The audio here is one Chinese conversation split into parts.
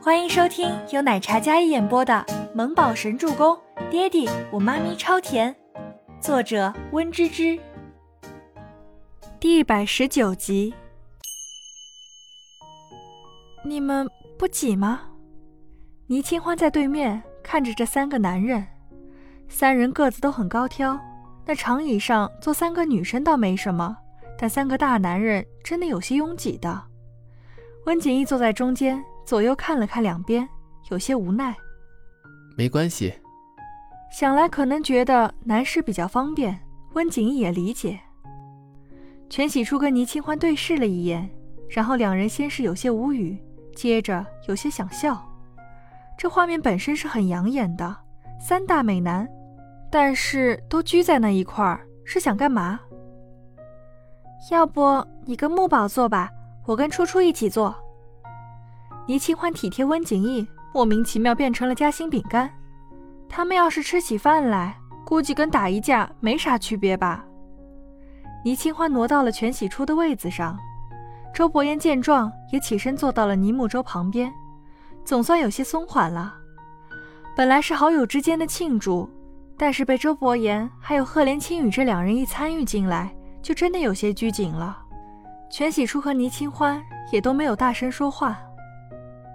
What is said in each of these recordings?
欢迎收听由奶茶嘉一演播的《萌宝神助攻》，爹地我妈咪超甜，作者温芝芝。第一百十九集。你们不挤吗？倪清欢在对面看着这三个男人，三人个子都很高挑，那长椅上坐三个女生倒没什么，但三个大男人真的有些拥挤的。温景逸坐在中间。左右看了看两边，有些无奈。没关系，想来可能觉得男士比较方便。温景逸也理解。全喜初跟倪清欢对视了一眼，然后两人先是有些无语，接着有些想笑。这画面本身是很养眼的，三大美男，但是都拘在那一块儿，是想干嘛？要不你跟木宝坐吧，我跟初初一起坐。倪清欢体贴温景逸，莫名其妙变成了夹心饼干。他们要是吃起饭来，估计跟打一架没啥区别吧。倪清欢挪到了全喜初的位子上，周伯言见状也起身坐到了倪木舟旁边，总算有些松缓了。本来是好友之间的庆祝，但是被周伯言还有赫连青羽这两人一参与进来，就真的有些拘谨了。全喜初和倪清欢也都没有大声说话。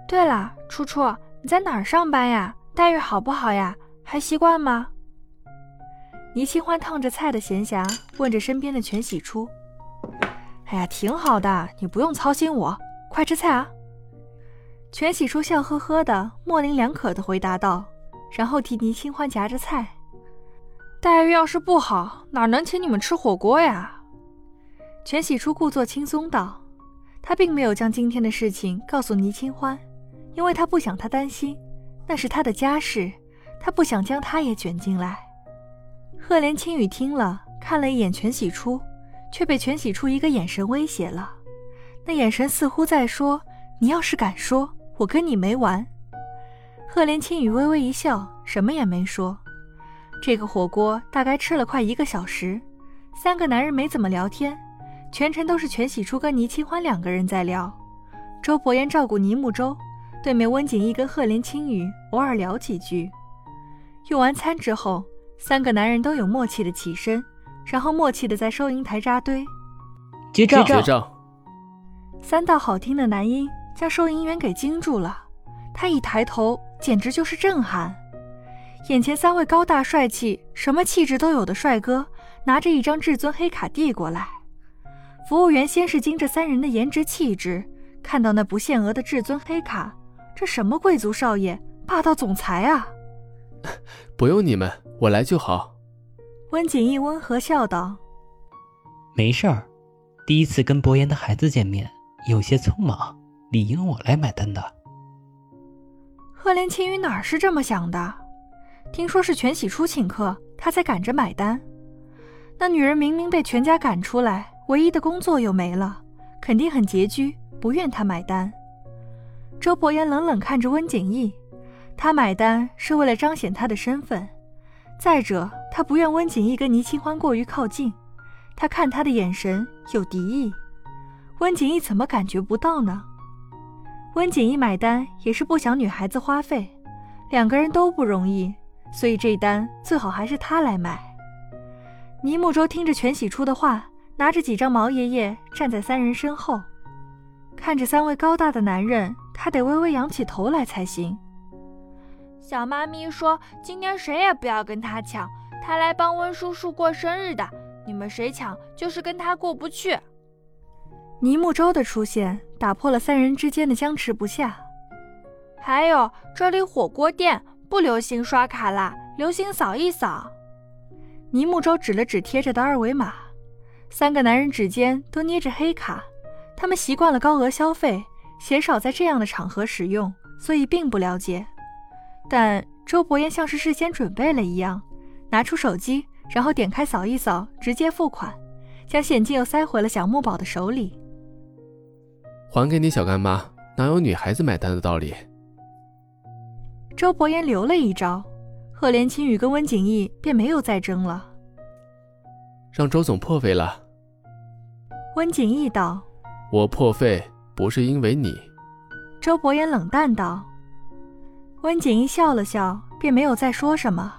对了，初初，你在哪儿上班呀？待遇好不好呀？还习惯吗？倪清欢烫着菜的闲暇问着身边的全喜初。哎呀，挺好的，你不用操心我，快吃菜啊！全喜初笑呵呵的，模棱两可的回答道，然后替倪清欢夹着菜。待遇要是不好，哪能请你们吃火锅呀？全喜初故作轻松道，他并没有将今天的事情告诉倪清欢。因为他不想他担心，那是他的家事，他不想将他也卷进来。赫连青羽听了，看了一眼全喜初，却被全喜初一个眼神威胁了。那眼神似乎在说：“你要是敢说，我跟你没完。”赫连青羽微微一笑，什么也没说。这个火锅大概吃了快一个小时，三个男人没怎么聊天，全程都是全喜初跟倪清欢两个人在聊。周伯言照顾倪木舟。对面温景逸跟赫连青羽偶尔聊几句，用完餐之后，三个男人都有默契的起身，然后默契的在收银台扎堆。结账。结账。三道好听的男音将收银员给惊住了，他一抬头，简直就是震撼。眼前三位高大帅气、什么气质都有的帅哥，拿着一张至尊黑卡递过来。服务员先是惊这三人的颜值气质，看到那不限额的至尊黑卡。这什么贵族少爷，霸道总裁啊！不用你们，我来就好。温景逸温和笑道：“没事儿，第一次跟伯言的孩子见面，有些匆忙，理应我来买单的。”赫连青羽哪是这么想的？听说是全喜初请客，他才赶着买单。那女人明明被全家赶出来，唯一的工作又没了，肯定很拮据，不愿他买单。周伯言冷冷看着温景逸，他买单是为了彰显他的身份。再者，他不愿温景逸跟倪清欢过于靠近，他看他的眼神有敌意。温景逸怎么感觉不到呢？温景逸买单也是不想女孩子花费，两个人都不容易，所以这单最好还是他来买。倪慕舟听着全喜初的话，拿着几张毛爷爷站在三人身后，看着三位高大的男人。他得微微仰起头来才行。小妈咪说：“今天谁也不要跟他抢，他来帮温叔叔过生日的。你们谁抢，就是跟他过不去。”尼木舟的出现打破了三人之间的僵持不下。还有，这里火锅店不流行刷卡啦，流行扫一扫。尼木舟指了指贴着的二维码，三个男人指尖都捏着黑卡，他们习惯了高额消费。鲜少在这样的场合使用，所以并不了解。但周伯言像是事先准备了一样，拿出手机，然后点开扫一扫，直接付款，将现金又塞回了小木宝的手里。还给你小干妈，哪有女孩子买单的道理？周伯言留了一招，赫连青羽跟温景逸便没有再争了。让周总破费了。温景逸道：“我破费。”不是因为你，周伯言冷淡道：“温景逸笑了笑，便没有再说什么。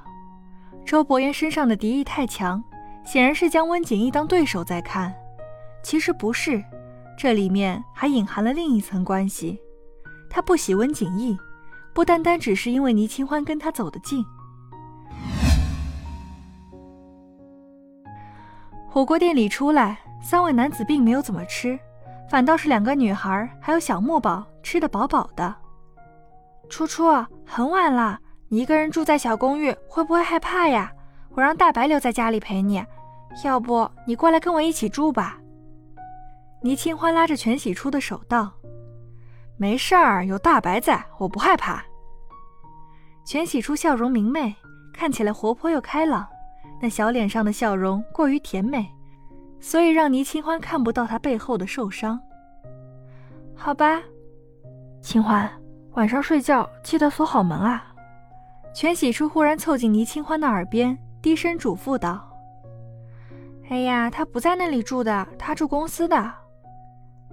周伯言身上的敌意太强，显然是将温景逸当对手在看。其实不是，这里面还隐含了另一层关系。他不喜温景逸，不单单只是因为倪清欢跟他走得近。火锅店里出来，三位男子并没有怎么吃，反倒是两个女孩还有小木宝吃得饱饱的。初初，很晚了，你一个人住在小公寓，会不会害怕呀？我让大白留在家里陪你，要不你过来跟我一起住吧。倪清欢拉着全喜初的手道：“没事儿，有大白在，我不害怕。”全喜初笑容明媚，看起来活泼又开朗，那小脸上的笑容过于甜美，所以让倪清欢看不到他背后的受伤。好吧，清欢。晚上睡觉记得锁好门啊！全喜初忽然凑近倪清欢的耳边，低声嘱咐道：“哎呀，他不在那里住的，他住公司的。”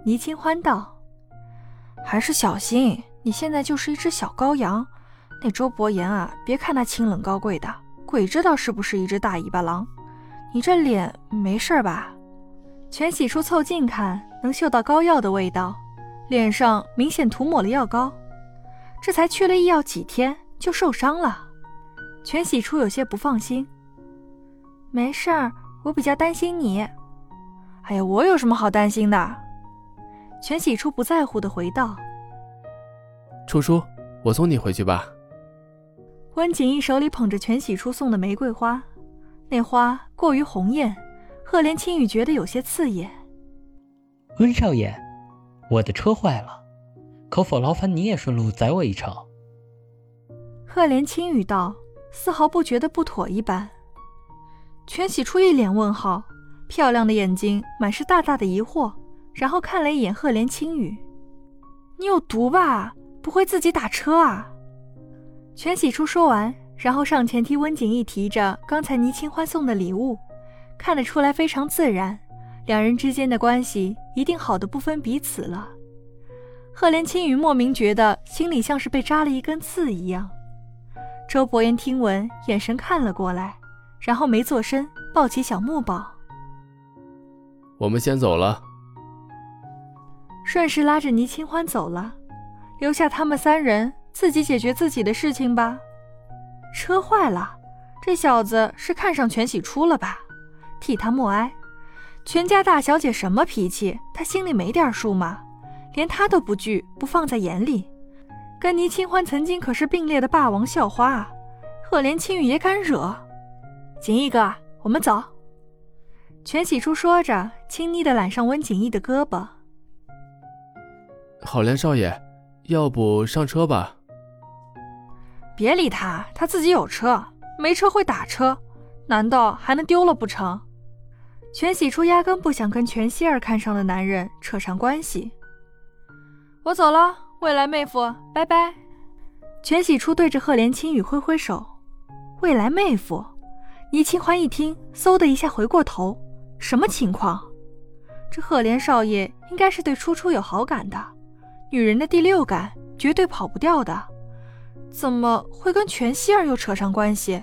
倪清欢道：“还是小心，你现在就是一只小羔羊。那周伯言啊，别看他清冷高贵的，鬼知道是不是一只大尾巴狼。你这脸没事吧？”全喜初凑近看，能嗅到膏药的味道，脸上明显涂抹了药膏。这才去了医药几天就受伤了，全喜初有些不放心。没事儿，我比较担心你。哎呀，我有什么好担心的？全喜初不在乎的回道。初叔，我送你回去吧。温景逸手里捧着全喜初送的玫瑰花，那花过于红艳，赫连青羽觉得有些刺眼。温少爷，我的车坏了。可否劳烦你也顺路载我一程？赫连青语道，丝毫不觉得不妥一般。全喜初一脸问号，漂亮的眼睛满是大大的疑惑，然后看了一眼赫连青语：“你有毒吧？不会自己打车啊？”全喜初说完，然后上前替温景逸提着刚才倪清欢送的礼物，看得出来非常自然，两人之间的关系一定好的不分彼此了。赫连青羽莫名觉得心里像是被扎了一根刺一样。周伯言听闻，眼神看了过来，然后没做声，抱起小木宝。我们先走了。顺势拉着倪清欢走了，留下他们三人自己解决自己的事情吧。车坏了，这小子是看上全喜初了吧？替他默哀。全家大小姐什么脾气，他心里没点数吗？连他都不惧，不放在眼里，跟倪清欢曾经可是并列的霸王校花啊！赫连青羽也敢惹？锦逸哥，我们走。全喜初说着，亲昵的揽上温景逸的胳膊。好连少爷，要不上车吧？别理他，他自己有车，没车会打车，难道还能丢了不成？全喜初压根不想跟全希儿看上的男人扯上关系。我走了，未来妹夫，拜拜。全喜初对着赫连青羽挥挥手。未来妹夫，倪清欢一听，嗖的一下回过头，什么情况？这赫连少爷应该是对初初有好感的，女人的第六感绝对跑不掉的，怎么会跟全希儿又扯上关系？